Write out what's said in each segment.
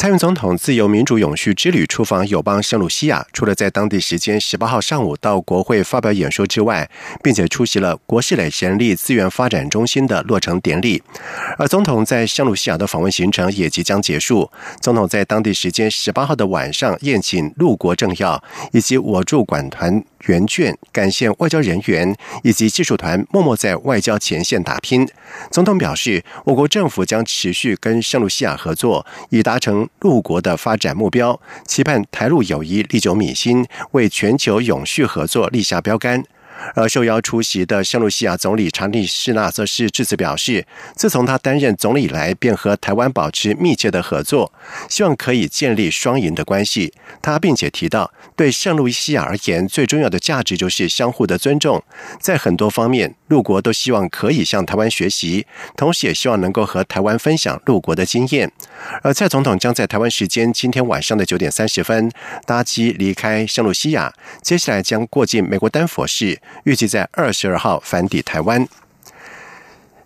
蔡英总统自由民主永续之旅出访友邦圣卢西亚，除了在当地时间十八号上午到国会发表演说之外，并且出席了国事垒人力资源发展中心的落成典礼。而总统在圣卢西亚的访问行程也即将结束。总统在当地时间十八号的晚上宴请陆国政要以及我驻管团援眷，感谢外交人员以及技术团默默在外交前线打拼。总统表示，我国政府将持续跟圣卢西亚合作，以达成。陆国的发展目标，期盼台陆友谊历久弥新，为全球永续合作立下标杆。而受邀出席的圣卢西亚总理查理士纳则是致辞表示，自从他担任总理以来，便和台湾保持密切的合作，希望可以建立双赢的关系。他并且提到，对圣路西亚而言，最重要的价值就是相互的尊重，在很多方面，陆国都希望可以向台湾学习，同时也希望能够和台湾分享陆国的经验。而蔡总统将在台湾时间今天晚上的九点三十分搭机离开圣路西亚，接下来将过境美国丹佛市。预计在二十二号返抵台湾。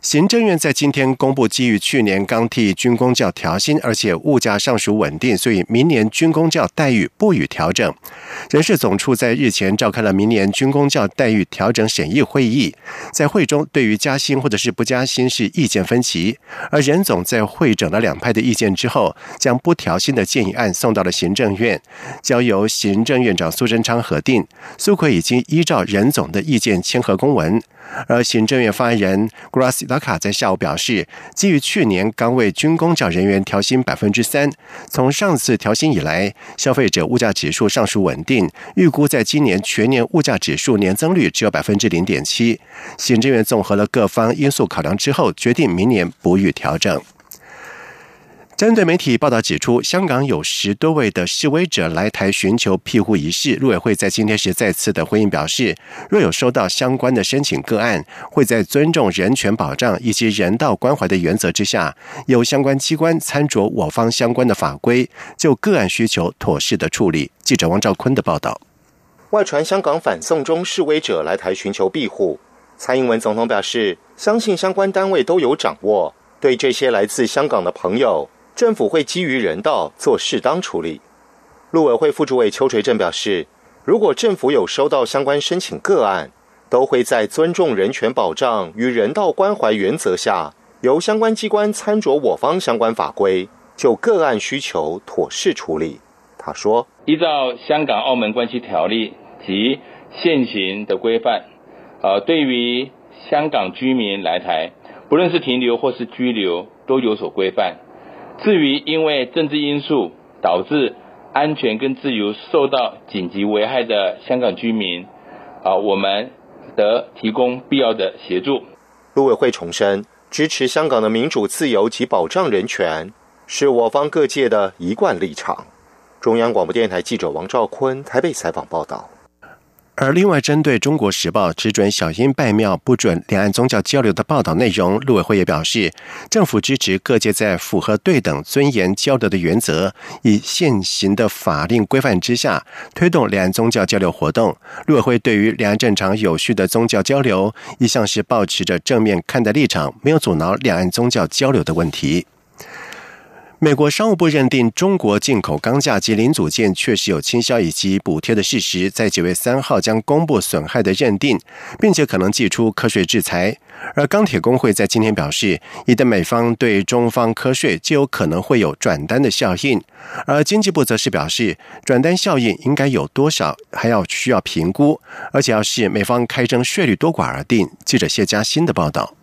行政院在今天公布，基于去年刚替军工教调薪，而且物价尚属稳定，所以明年军工教待遇不予调整。人事总处在日前召开了明年军工教待遇调整审议会议，在会中对于加薪或者是不加薪是意见分歧。而任总在会整了两派的意见之后，将不调薪的建议案送到了行政院，交由行政院长苏贞昌核定。苏奎已经依照任总的意见签合公文。而行政院发言人 Gracia 达卡在下午表示，基于去年刚为军工教人员调薪百分之三，从上次调薪以来，消费者物价指数上述稳定，预估在今年全年物价指数年增率只有百分之零点七。行政院综合了各方因素考量之后，决定明年不予调整。针对媒体报道指出，香港有十多位的示威者来台寻求庇护一事，陆委会在今天时再次的回应表示，若有收到相关的申请个案，会在尊重人权保障以及人道关怀的原则之下，由相关机关参酌我方相关的法规，就个案需求妥适的处理。记者王兆坤的报道。外传香港反送中示威者来台寻求庇护，蔡英文总统表示，相信相关单位都有掌握，对这些来自香港的朋友。政府会基于人道做适当处理。陆委会副主委邱垂正表示，如果政府有收到相关申请个案，都会在尊重人权保障与人道关怀原则下，由相关机关参酌我方相关法规，就个案需求妥适处理。他说：“依照香港澳门关系条例及现行的规范，呃，对于香港居民来台，不论是停留或是居留，都有所规范。”至于因为政治因素导致安全跟自由受到紧急危害的香港居民，啊，我们得提供必要的协助。陆委会重申，支持香港的民主自由及保障人权，是我方各界的一贯立场。中央广播电台记者王兆坤台北采访报道。而另外，针对《中国时报》只准小英拜庙，不准两岸宗教交流的报道内容，陆委会也表示，政府支持各界在符合对等、尊严交流的原则，以现行的法令规范之下，推动两岸宗教交流活动。陆委会对于两岸正常有序的宗教交流，一向是保持着正面看待立场，没有阻挠两岸宗教交流的问题。美国商务部认定中国进口钢架及零组件确实有倾销以及补贴的事实，在九月三号将公布损害的认定，并且可能寄出科税制裁。而钢铁工会在今天表示，一旦美方对中方科税，就有可能会有转单的效应。而经济部则是表示，转单效应应该有多少，还要需要评估，而且要视美方开征税率多寡而定。记者谢佳欣的报道。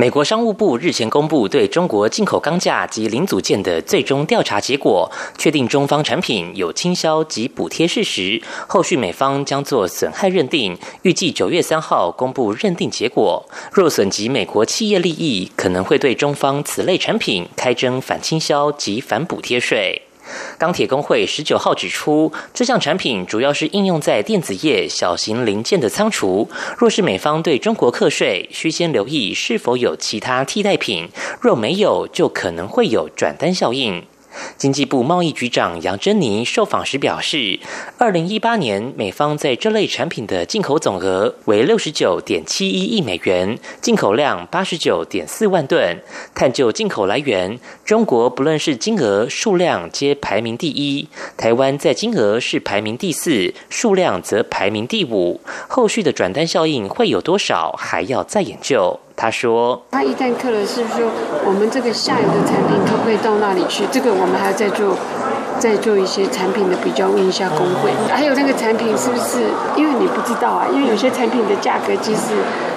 美国商务部日前公布对中国进口钢架及零组件的最终调查结果，确定中方产品有倾销及补贴事实。后续美方将做损害认定，预计九月三号公布认定结果。若损及美国企业利益，可能会对中方此类产品开征反倾销及反补贴税。钢铁工会十九号指出，这项产品主要是应用在电子业小型零件的仓储。若是美方对中国课税，需先留意是否有其他替代品。若没有，就可能会有转单效应。经济部贸易局长杨珍妮受访时表示，二零一八年美方在这类产品的进口总额为六十九点七一亿美元，进口量八十九点四万吨。探究进口来源，中国不论是金额、数量皆排名第一，台湾在金额是排名第四，数量则排名第五。后续的转单效应会有多少，还要再研究。他说：“他一旦克了，是不是说我们这个下游的产品可不可以到那里去？这个我们还要再做，再做一些产品的比较，问一下工会。还有那个产品是不是？因为你不知道啊，因为有些产品的价格其实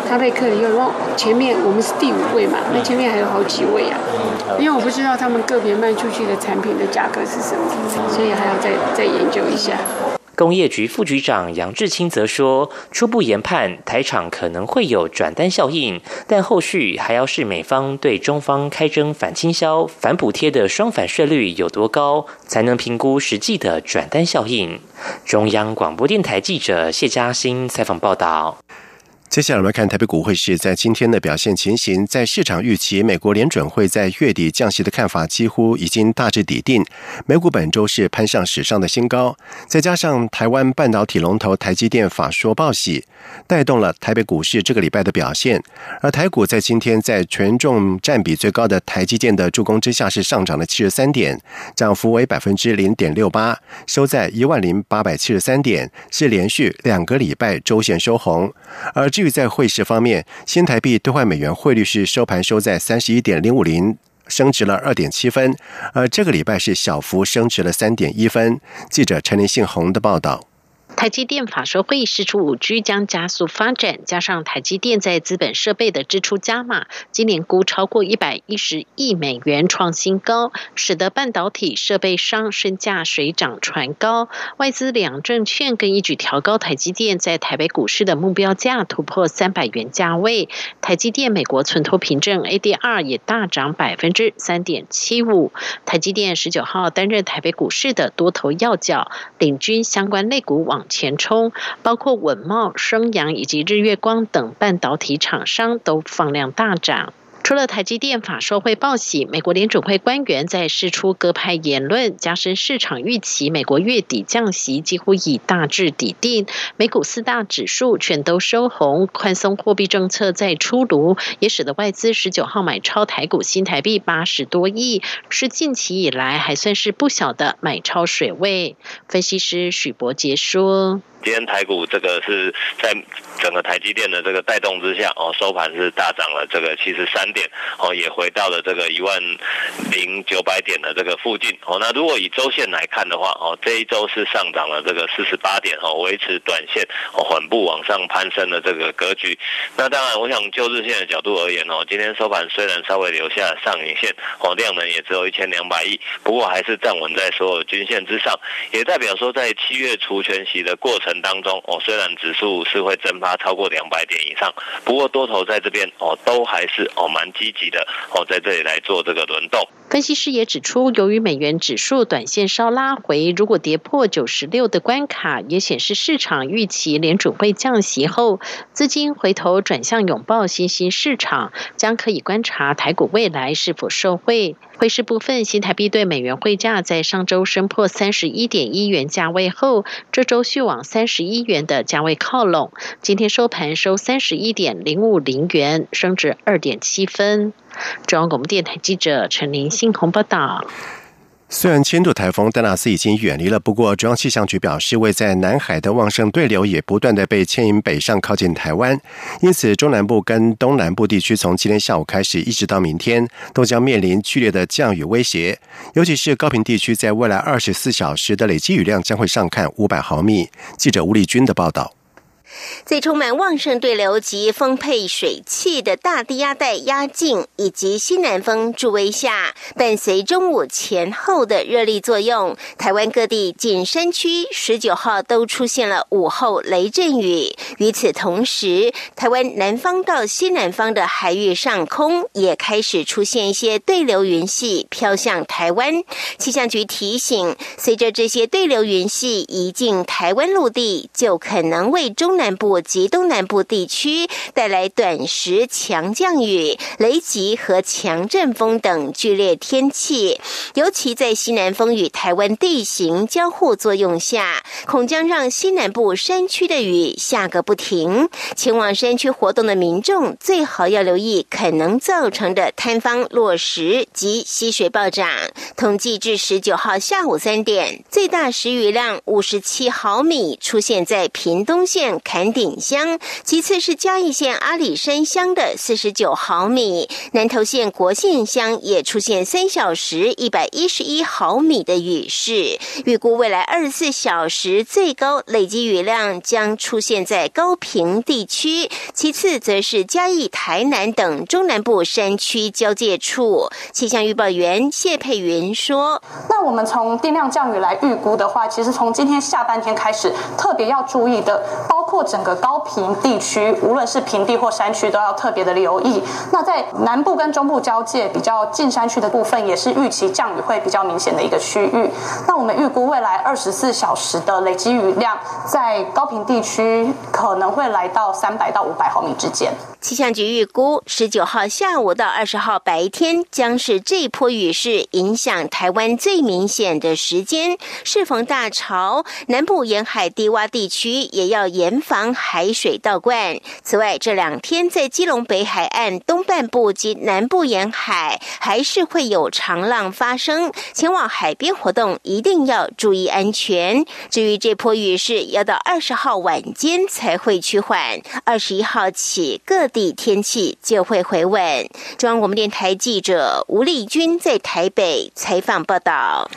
他被克了以后，前面我们是第五位嘛，那前面还有好几位啊。因为我不知道他们个别卖出去的产品的价格是什么，所以还要再再研究一下。”工业局副局长杨志清则说，初步研判台厂可能会有转单效应，但后续还要视美方对中方开征反倾销、反补贴的双反税率有多高，才能评估实际的转单效应。中央广播电台记者谢嘉欣采访报道。接下来我们看台北股汇市在今天的表现情形。在市场预期美国联准会在月底降息的看法几乎已经大致底定，美股本周是攀上史上的新高。再加上台湾半导体龙头台积电法说报喜，带动了台北股市这个礼拜的表现。而台股在今天在权重占比最高的台积电的助攻之下，是上涨了七十三点，涨幅为百分之零点六八，收在一万零八百七十三点，是连续两个礼拜周线收红。而在汇市方面，新台币兑换美元汇率是收盘收在三十一点零五零，升值了二点七分，而这个礼拜是小幅升值了三点一分。记者陈林信宏的报道。台积电法说会释出五 G 将加速发展，加上台积电在资本设备的支出加码，今年估超过一百一十亿美元创新高，使得半导体设备商身价水涨船高。外资两证券更一举调高台积电在台北股市的目标价，突破三百元价位。台积电美国存托凭证 ADR 也大涨百分之三点七五。台积电十九号担任台北股市的多头要角，领军相关类股往。前冲，包括稳茂、升阳以及日月光等半导体厂商都放量大涨。除了台积电法说会报喜，美国联准会官员在释出鸽派言论，加深市场预期。美国月底降息几乎已大致底定，美股四大指数全都收红，宽松货币政策再出炉，也使得外资十九号买超台股新台币八十多亿，是近期以来还算是不小的买超水位。分析师许博杰说。今天台股这个是在整个台积电的这个带动之下哦，收盘是大涨了这个七十三点哦，也回到了这个一万零九百点的这个附近哦。那如果以周线来看的话哦，这一周是上涨了这个四十八点哦，维持短线哦缓步往上攀升的这个格局。那当然，我想就日线的角度而言哦，今天收盘虽然稍微留下上影线哦，量能也只有一千两百亿，不过还是站稳在所有均线之上，也代表说在七月除权息的过程。当中哦，虽然指数是会蒸发超过两百点以上，不过多头在这边哦，都还是哦蛮积极的哦，在这里来做这个轮动。分析师也指出，由于美元指数短线稍拉回，如果跌破九十六的关卡，也显示市场预期联准会降息后，资金回头转向拥抱新兴市场，将可以观察台股未来是否受惠。汇市部分，新台币对美元汇价在上周升破三十一点一元价位后，这周续往三十一元的价位靠拢。今天收盘收三十一点零五零元，升值二点七分。中央广播电台记者陈林信鸿报道。虽然千度台风丹纳斯已经远离了，不过中央气象局表示，位在南海的旺盛对流也不断的被牵引北上靠近台湾，因此中南部跟东南部地区从今天下午开始一直到明天都将面临剧烈的降雨威胁，尤其是高平地区，在未来二十四小时的累积雨量将会上看五百毫米。记者吴丽君的报道。在充满旺盛对流及丰沛水汽的大低压带压境以及西南风助威下，伴随中午前后的热力作用，台湾各地近山区十九号都出现了午后雷阵雨。与此同时，台湾南方到西南方的海域上空也开始出现一些对流云系飘向台湾。气象局提醒，随着这些对流云系移进台湾陆地，就可能为中南南部及东南部地区带来短时强降雨、雷击和强阵风等剧烈天气。尤其在西南风与台湾地形交互作用下，恐将让西南部山区的雨下个不停。前往山区活动的民众最好要留意可能造成的坍方、落石及溪水暴涨。统计至十九号下午三点，最大时雨量五十七毫米，出现在屏东县坎顶乡；其次是嘉义县阿里山乡的四十九毫米，南投县国县乡也出现三小时一百一十一毫米的雨势。预估未来二十四小时最高累积雨量将出现在高平地区，其次则是嘉义、台南等中南部山区交界处。气象预报员谢佩云说：“那我们从定量降雨来预估的话，其实从今天下半天开始，特别要注意的，包括整个高平地区，无论是平地或山区，都要特别的留意。那在南部跟中部交界比较近山区的部分，也是预期降雨会比较明显的一个区域。那我们预估未来二十四小时的累积雨量，在高平地区可能会来到三百到五百毫米之间。气象局预估，十九号下午到二十号白天将是这波雨势影响台湾最明显的时间。适逢大潮，南部沿海低洼地区也要严防海水倒灌。此外，这两天在基隆北海岸东半部及南部沿海还是会有长浪发生，前往海边活动一定要注意安全。至于这波雨势，要到二十号晚间才会趋缓，二十一号起各。地天气就会回稳。中央广播电台记者吴丽君在台北采访报道。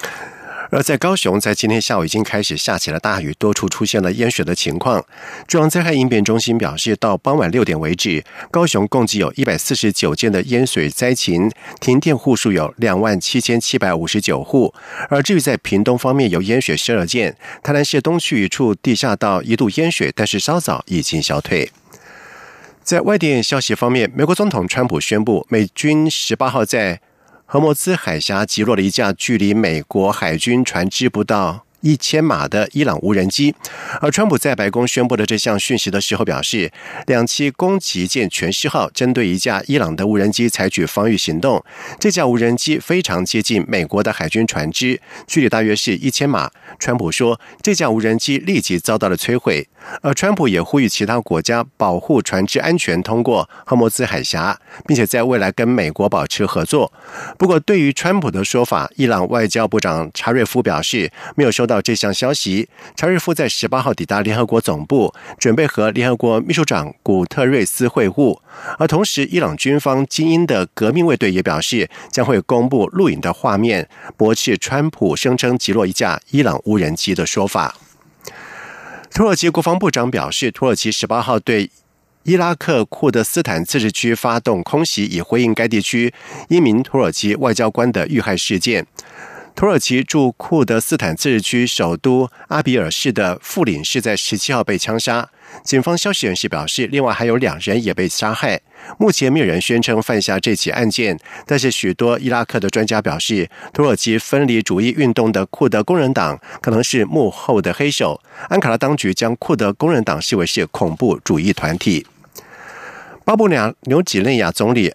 而在高雄，在今天下午已经开始下起了大雨，多处出现了淹水的情况。中央灾害应变中心表示，到傍晚六点为止，高雄共计有一百四十九件的淹水灾情，停电户数有两万七千七百五十九户。而至于在屏东方面，有淹水十二件，台南市东区一处地下道一度淹水，但是稍早已经消退。在外电消息方面，美国总统川普宣布，美军十八号在荷莫兹海峡击落了一架距离美国海军船只不到。一千码的伊朗无人机，而川普在白宫宣布的这项讯息的时候表示，两栖攻击舰全失号针对一架伊朗的无人机采取防御行动。这架无人机非常接近美国的海军船只，距离大约是一千码。川普说，这架无人机立即遭到了摧毁。而川普也呼吁其他国家保护船只安全通过赫莫兹海峡，并且在未来跟美国保持合作。不过，对于川普的说法，伊朗外交部长查瑞夫表示没有收到。到这项消息，查瑞夫在十八号抵达联合国总部，准备和联合国秘书长古特瑞斯会晤。而同时，伊朗军方精英的革命卫队也表示，将会公布录影的画面，驳斥川普声称击落一架伊朗无人机的说法。土耳其国防部长表示，土耳其十八号对伊拉克库德斯坦自治区发动空袭，以回应该地区一名土耳其外交官的遇害事件。土耳其驻库德斯坦自治区首都阿比尔市的副领事在十七号被枪杀。警方消息人士表示，另外还有两人也被杀害。目前没有人宣称犯下这起案件，但是许多伊拉克的专家表示，土耳其分离主义运动的库德工人党可能是幕后的黑手。安卡拉当局将库德工人党视为是恐怖主义团体。巴布亚纽几内亚总理。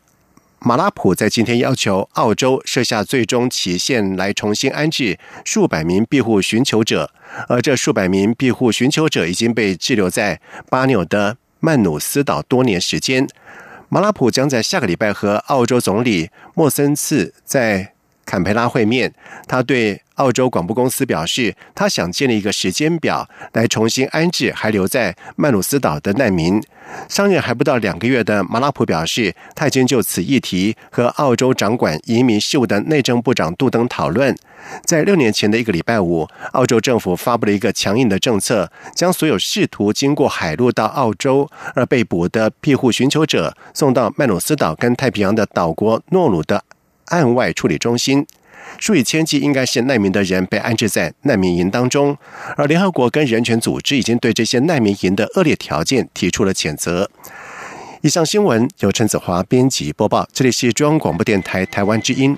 马拉普在今天要求澳洲设下最终期限来重新安置数百名庇护寻求者，而这数百名庇护寻求者已经被滞留在巴纽的曼努斯岛多年时间。马拉普将在下个礼拜和澳洲总理莫森次在坎培拉会面，他对。澳洲广播公司表示，他想建立一个时间表来重新安置还留在曼努斯岛的难民。上任还不到两个月的马拉普表示，他已经就此议题和澳洲掌管移民事务的内政部长杜登讨论。在六年前的一个礼拜五，澳洲政府发布了一个强硬的政策，将所有试图经过海路到澳洲而被捕的庇护寻求者送到曼努斯岛跟太平洋的岛国诺鲁的岸外处理中心。数以千计应该是难民的人被安置在难民营当中，而联合国跟人权组织已经对这些难民营的恶劣条件提出了谴责。以上新闻由陈子华编辑播报，这里是中央广播电台台湾之音。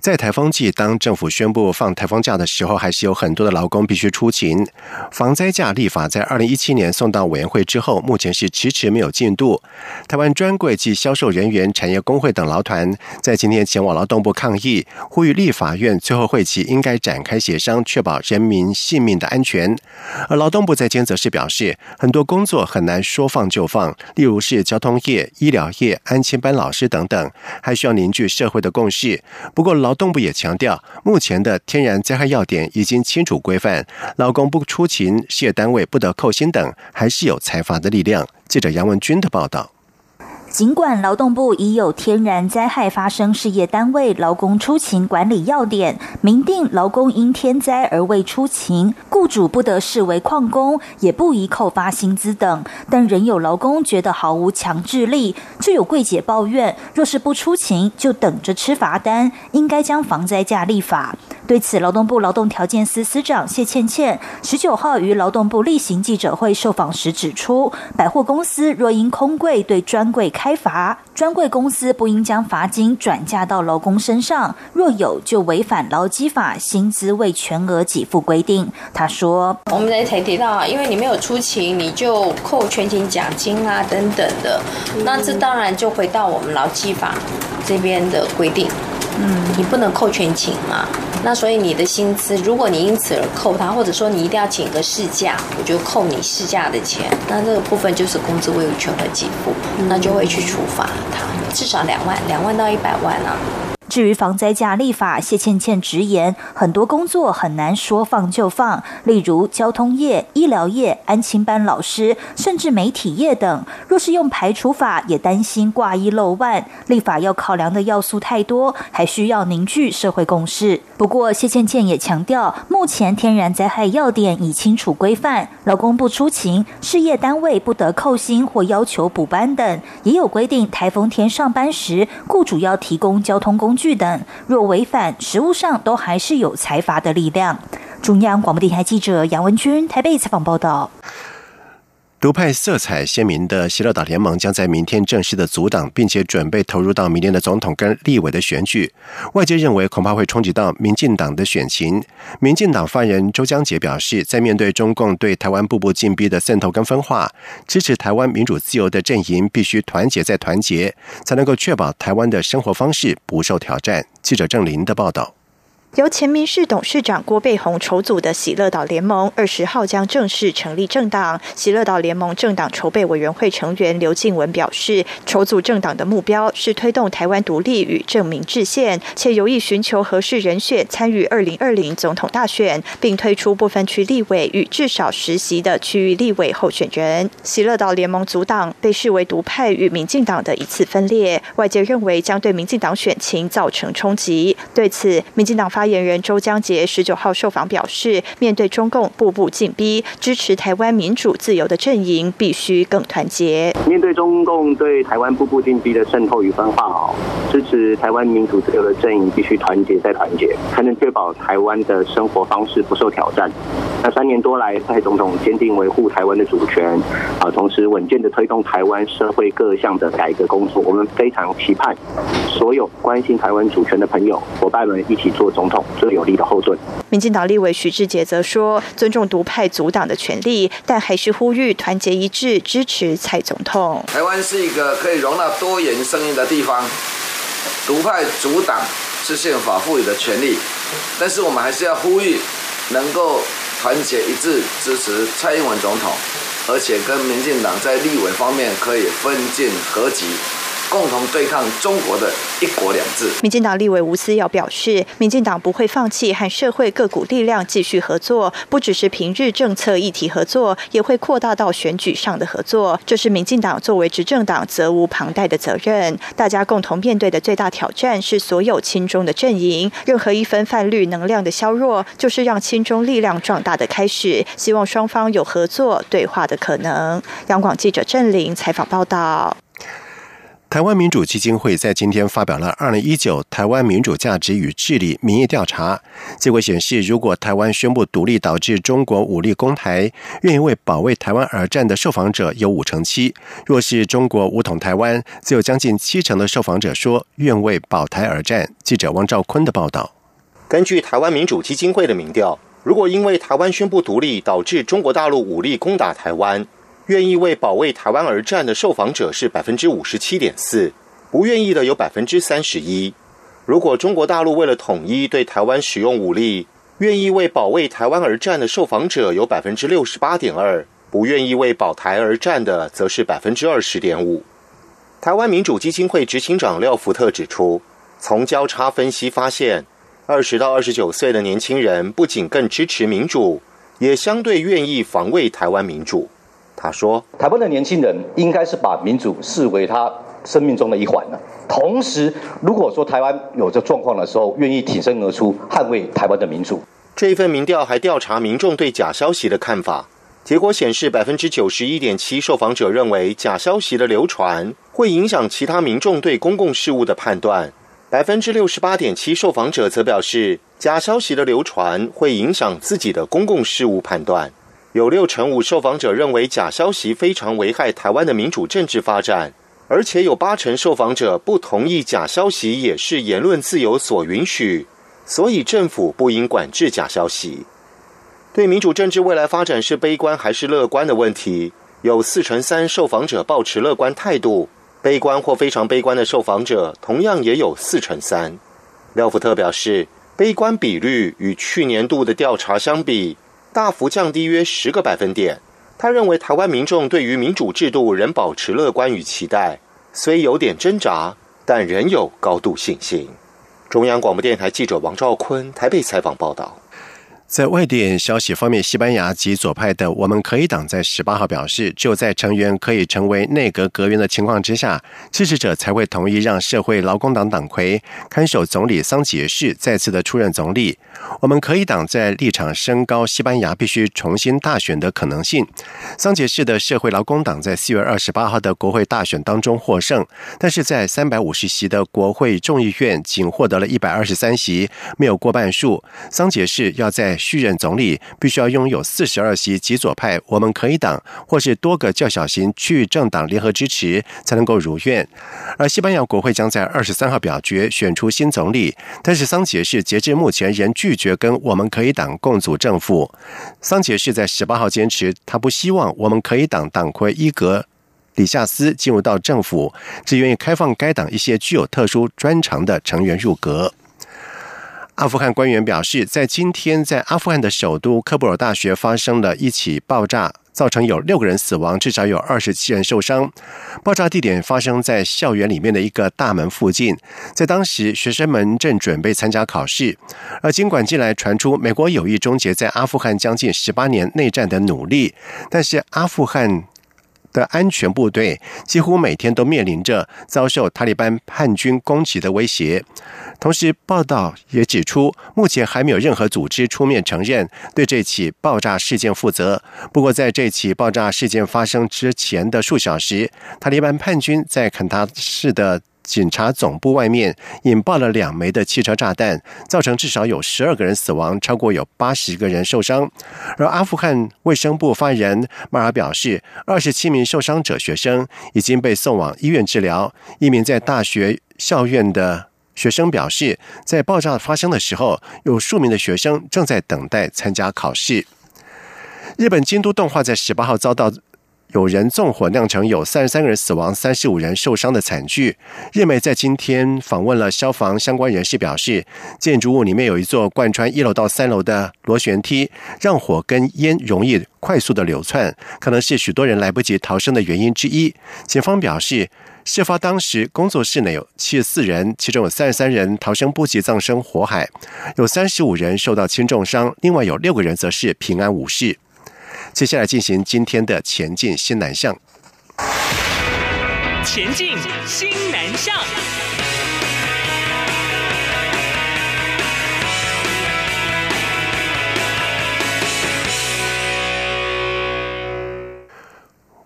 在台风季，当政府宣布放台风假的时候，还是有很多的劳工必须出勤。防灾假立法在二零一七年送到委员会之后，目前是迟迟没有进度。台湾专柜及销售人员产业工会等劳团在今天前往劳动部抗议，呼吁立法院最后会期应该展开协商，确保人民性命的安全。而劳动部在今则是表示，很多工作很难说放就放，例如是交通业、医疗业、安亲班老师等等，还需要凝聚社会的共识。不过，劳动部也强调，目前的天然灾害要点已经清楚规范，劳工不出勤、事业单位不得扣薪等，还是有财阀的力量。记者杨文军的报道。尽管劳动部已有天然灾害发生事业单位劳工出勤管理要点，明定劳工因天灾而未出勤，雇主不得视为旷工，也不宜扣发薪资等，但仍有劳工觉得毫无强制力。就有柜姐抱怨，若是不出勤，就等着吃罚单，应该将防灾假立法。对此，劳动部劳动条件司司长谢倩倩十九号于劳动部例行记者会受访时指出，百货公司若因空柜对专柜开罚，专柜公司不应将罚金转嫁到劳工身上，若有就违反劳基法薪资未全额给付规定。他说：“我们才提到，因为你没有出勤，你就扣全勤奖金啊等等的，那这当然就回到我们劳基法这边的规定。嗯，你不能扣全勤嘛。”那所以你的薪资，如果你因此而扣他，或者说你一定要请个事假，我就扣你事假的钱。那这个部分就是工资未全额给付，那就会去处罚他，至少两万，两万到一百万啊。至于防灾假立法，谢倩倩直言，很多工作很难说放就放，例如交通业、医疗业、安亲班老师，甚至媒体业等。若是用排除法，也担心挂一漏万。立法要考量的要素太多，还需要凝聚社会共识。不过，谢倩倩也强调，目前天然灾害要点已清楚规范，劳工不出勤，事业单位不得扣薪或要求补班等，也有规定，台风天上班时，雇主要提供交通工具。等，若违反，实务上都还是有财阀的力量。中央广播电台记者杨文君台北采访报道。独派色彩鲜明的喜乐岛联盟将在明天正式的阻挡，并且准备投入到明年的总统跟立委的选举。外界认为恐怕会冲击到民进党的选情。民进党发言人周江杰表示，在面对中共对台湾步步进逼的渗透跟分化，支持台湾民主自由的阵营必须团结再团结，才能够确保台湾的生活方式不受挑战。记者郑林的报道。由前民事董事长郭贝宏筹组的喜乐岛联盟，二十号将正式成立政党。喜乐岛联盟政党筹备委员会成员刘静文表示，筹组政党的目标是推动台湾独立与证明制宪，且有意寻求合适人选参与二零二零总统大选，并推出不分区立委与至少实习的区域立委候选人。喜乐岛联盟组党被视为独派与民进党的一次分裂，外界认为将对民进党选情造成冲击。对此，民进党发言人周江杰十九号受访表示，面对中共步步紧逼，支持台湾民主自由的阵营必须更团结。面对中共对台湾步步紧逼的渗透与分化，哦，支持台湾民主自由的阵营必须团结再团结，才能确保台湾的生活方式不受挑战。那三年多来，蔡总统坚定维护台湾的主权，啊，同时稳健的推动台湾社会各项的改革工作。我们非常期盼所有关心台湾主权的朋友伙伴们一起做总。总统最有力的后盾。民进党立委徐志杰则说，尊重独派阻挡的权利，但还是呼吁团结一致支持蔡总统。台湾是一个可以容纳多元声音的地方，独派阻挡是宪法赋予的权利，但是我们还是要呼吁能够团结一致支持蔡英文总统，而且跟民进党在立委方面可以分进合集。共同对抗中国的一国两制。民进党立委吴思瑶表示，民进党不会放弃和社会各股力量继续合作，不只是平日政策议题合作，也会扩大到选举上的合作。这是民进党作为执政党责无旁贷的责任。大家共同面对的最大挑战是所有亲中的阵营，任何一分泛绿能量的削弱，就是让亲中力量壮大的开始。希望双方有合作对话的可能。央广记者郑玲采访报道。台湾民主基金会在今天发表了二零一九台湾民主价值与治理民意调查结果显示，如果台湾宣布独立导致中国武力攻台，愿意为保卫台湾而战的受访者有五成七；若是中国武统台湾，则有将近七成的受访者说愿为保台而战。记者汪兆坤的报道。根据台湾民主基金会的民调，如果因为台湾宣布独立导致中国大陆武力攻打台湾，愿意为保卫台湾而战的受访者是百分之五十七点四，不愿意的有百分之三十一。如果中国大陆为了统一对台湾使用武力，愿意为保卫台湾而战的受访者有百分之六十八点二，不愿意为保台而战的则是百分之二十点五。台湾民主基金会执行长廖福特指出，从交叉分析发现，二十到二十九岁的年轻人不仅更支持民主，也相对愿意防卫台湾民主。他说：“台湾的年轻人应该是把民主视为他生命中的一环呢。同时，如果说台湾有这状况的时候，愿意挺身而出捍卫台湾的民主。”这一份民调还调查民众对假消息的看法，结果显示，百分之九十一点七受访者认为假消息的流传会影响其他民众对公共事务的判断，百分之六十八点七受访者则表示假消息的流传会影响自己的公共事务判断。有六成五受访者认为假消息非常危害台湾的民主政治发展，而且有八成受访者不同意假消息也是言论自由所允许，所以政府不应管制假消息。对民主政治未来发展是悲观还是乐观的问题，有四成三受访者保持乐观态度，悲观或非常悲观的受访者同样也有四成三。廖福特表示，悲观比率与去年度的调查相比。大幅降低约十个百分点。他认为台湾民众对于民主制度仍保持乐观与期待，虽有点挣扎，但仍有高度信心。中央广播电台记者王兆坤台北采访报道。在外电消息方面，西班牙及左派的我们可以党在十八号表示，只有在成员可以成为内阁阁员的情况之下，支持者才会同意让社会劳工党党魁看守总理桑杰士再次的出任总理。我们可以党在立场升高西班牙必须重新大选的可能性。桑杰士的社会劳工党在四月二十八号的国会大选当中获胜，但是在三百五十席的国会众议院仅获得了一百二十三席，没有过半数。桑杰士要在续任总理必须要拥有四十二席极左派我们可以党或是多个较小型区域政党联合支持才能够如愿。而西班牙国会将在二十三号表决选出新总理，但是桑杰士截至目前仍拒绝跟我们可以党共组政府。桑杰士在十八号坚持，他不希望我们可以党党魁伊格里夏斯进入到政府，只愿意开放该党一些具有特殊专长的成员入阁。阿富汗官员表示，在今天，在阿富汗的首都科布尔大学发生了一起爆炸，造成有六个人死亡，至少有二十七人受伤。爆炸地点发生在校园里面的一个大门附近，在当时，学生们正准备参加考试。而尽管近来传出美国有意终结在阿富汗将近十八年内战的努力，但是阿富汗。的安全部队几乎每天都面临着遭受塔利班叛军攻击的威胁。同时，报道也指出，目前还没有任何组织出面承认对这起爆炸事件负责。不过，在这起爆炸事件发生之前的数小时，塔利班叛军在肯塔市的。警察总部外面引爆了两枚的汽车炸弹，造成至少有十二个人死亡，超过有八十个人受伤。而阿富汗卫生部发言人马尔表示，二十七名受伤者学生已经被送往医院治疗，一名在大学校院的。学生表示，在爆炸发生的时候，有数名的学生正在等待参加考试。日本京都动画在十八号遭到。有人纵火酿成有三十三个人死亡、三十五人受伤的惨剧。日媒在今天访问了消防相关人士，表示建筑物里面有一座贯穿一楼到三楼的螺旋梯，让火跟烟容易快速的流窜，可能是许多人来不及逃生的原因之一。警方表示，事发当时工作室内有七十四人，其中有三十三人逃生不及葬身火海，有三十五人受到轻重伤，另外有六个人则是平安无事。接下来进行今天的前进新南向。前进新南向。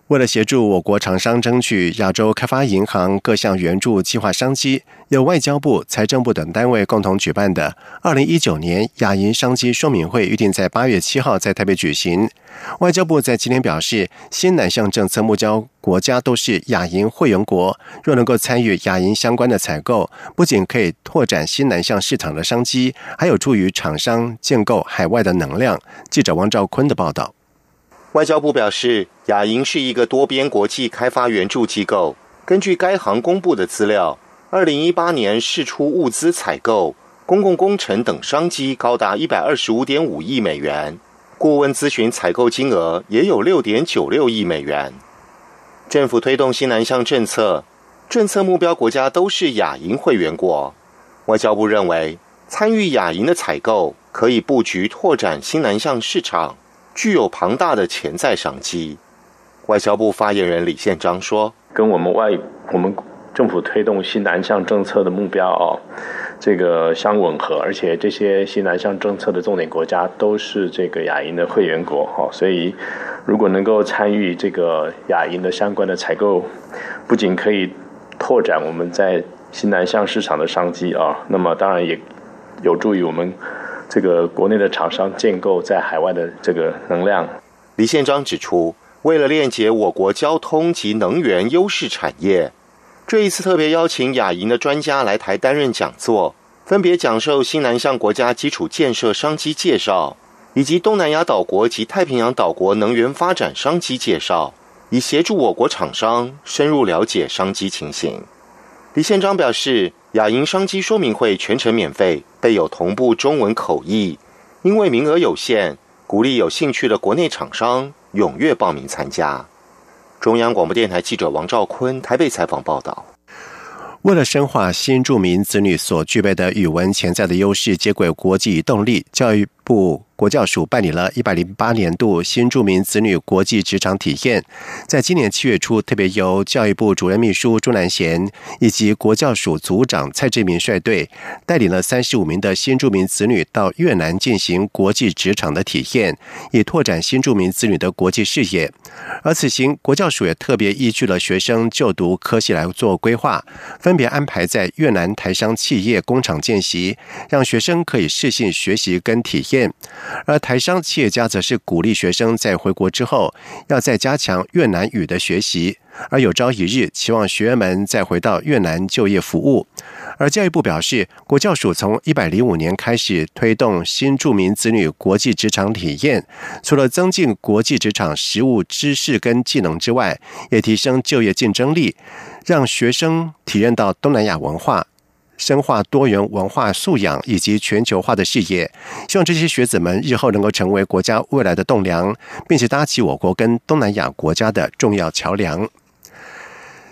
为了协助我国厂商争取亚洲开发银行各项援助计划商机，由外交部、财政部等单位共同举办的二零一九年亚银商机说明会，预定在八月七号在台北举行。外交部在今天表示，新南向政策目标国家都是亚银会员国，若能够参与亚银相关的采购，不仅可以拓展新南向市场的商机，还有助于厂商建构海外的能量。记者王兆坤的报道。外交部表示，亚银是一个多边国际开发援助机构。根据该行公布的资料，二零一八年释出物资采购、公共工程等商机高达一百二十五点五亿美元，顾问咨询采购金额也有六点九六亿美元。政府推动新南向政策，政策目标国家都是亚银会员国。外交部认为，参与亚银的采购可以布局拓展新南向市场。具有庞大的潜在商机。外交部发言人李宪章说：“跟我们外我们政府推动新南向政策的目标哦，这个相吻合，而且这些新南向政策的重点国家都是这个亚银的会员国哈，所以如果能够参与这个亚银的相关的采购，不仅可以拓展我们在新南向市场的商机啊，那么当然也有助于我们。”这个国内的厂商建构在海外的这个能量，李宪章指出，为了链接我国交通及能源优势产业，这一次特别邀请亚银的专家来台担任讲座，分别讲授新南向国家基础建设商机介绍，以及东南亚岛国及太平洋岛国能源发展商机介绍，以协助我国厂商深入了解商机情形。李宪章表示。亚银商机说明会全程免费，备有同步中文口译。因为名额有限，鼓励有兴趣的国内厂商踊跃报名参加。中央广播电台记者王兆坤台北采访报道。为了深化新住民子女所具备的语文潜在的优势，接轨国际动力，教育部。国教署办理了一百零八年度新住民子女国际职场体验，在今年七月初，特别由教育部主任秘书朱南贤以及国教署组长蔡志明率队，带领了三十五名的新住民子女到越南进行国际职场的体验，以拓展新住民子女的国际视野。而此行，国教署也特别依据了学生就读科系来做规划，分别安排在越南台商企业工厂见习，让学生可以适性学习跟体验。而台商企业家则是鼓励学生在回国之后，要再加强越南语的学习，而有朝一日期望学员们再回到越南就业服务。而教育部表示，国教署从一百零五年开始推动新住民子女国际职场体验，除了增进国际职场实务知识跟技能之外，也提升就业竞争力，让学生体验到东南亚文化。深化多元文化素养以及全球化的视野，希望这些学子们日后能够成为国家未来的栋梁，并且搭起我国跟东南亚国家的重要桥梁。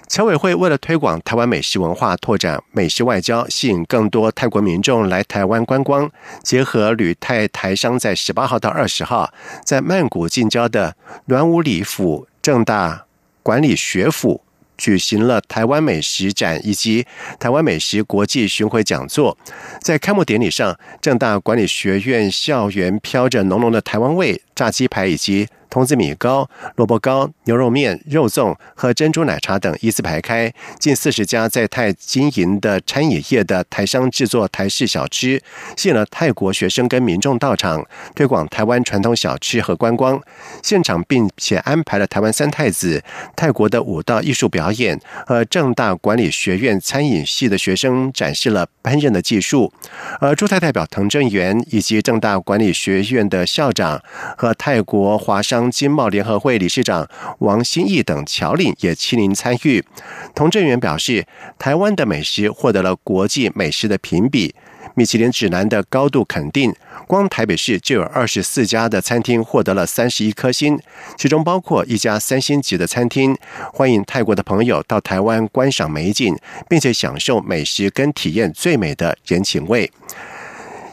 侨委会为了推广台湾美食文化，拓展美食外交，吸引更多泰国民众来台湾观光，结合旅泰台商在十八号到二十号在曼谷近郊的暖武里府正大管理学府。举行了台湾美食展以及台湾美食国际巡回讲座，在开幕典礼上，正大管理学院校园飘着浓浓的台湾味，炸鸡排以及童子米糕、萝卜糕、牛肉面、肉粽和珍珠奶茶等依次排开。近四十家在泰经营的餐饮业的台商制作台式小吃，吸引了泰国学生跟民众到场，推广台湾传统小吃和观光。现场并且安排了台湾三太子、泰国的舞蹈艺术表演和正大管理学院餐饮系的学生展示了烹饪的技术。而驻泰代表滕正元以及正大管理学院的校长和泰国华商商经贸联合会理事长王新义等侨领也亲临参与。童振源表示，台湾的美食获得了国际美食的评比，米其林指南的高度肯定。光台北市就有二十四家的餐厅获得了三十一颗星，其中包括一家三星级的餐厅。欢迎泰国的朋友到台湾观赏美景，并且享受美食跟体验最美的人情味。